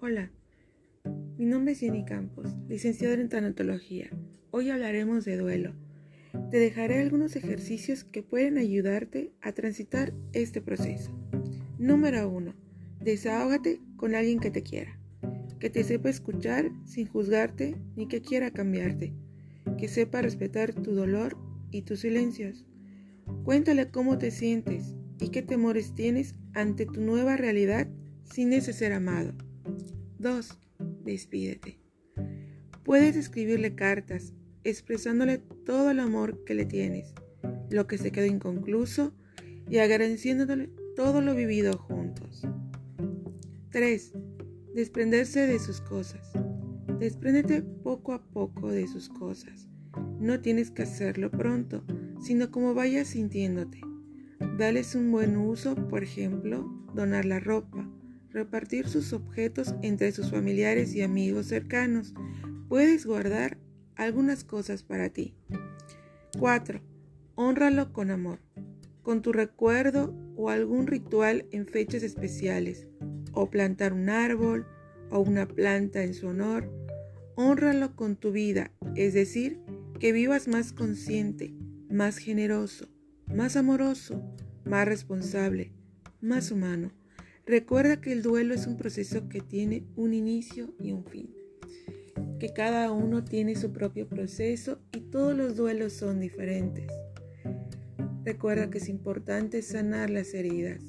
Hola, mi nombre es Jenny Campos, licenciada en tanatología. Hoy hablaremos de duelo. Te dejaré algunos ejercicios que pueden ayudarte a transitar este proceso. Número 1. Desahógate con alguien que te quiera, que te sepa escuchar sin juzgarte ni que quiera cambiarte, que sepa respetar tu dolor y tus silencios. Cuéntale cómo te sientes y qué temores tienes ante tu nueva realidad sin ese ser amado. 2. Despídete. Puedes escribirle cartas expresándole todo el amor que le tienes, lo que se quedó inconcluso y agradeciéndole todo lo vivido juntos. 3. Desprenderse de sus cosas. Despréndete poco a poco de sus cosas. No tienes que hacerlo pronto, sino como vayas sintiéndote. Dales un buen uso, por ejemplo, donar la ropa, repartir sus objetos entre sus familiares y amigos cercanos. Puedes guardar algunas cosas para ti. 4. Honralo con amor, con tu recuerdo o algún ritual en fechas especiales, o plantar un árbol o una planta en su honor. Honralo con tu vida, es decir, que vivas más consciente, más generoso, más amoroso, más responsable, más humano. Recuerda que el duelo es un proceso que tiene un inicio y un fin que cada uno tiene su propio proceso y todos los duelos son diferentes. Recuerda que es importante sanar las heridas.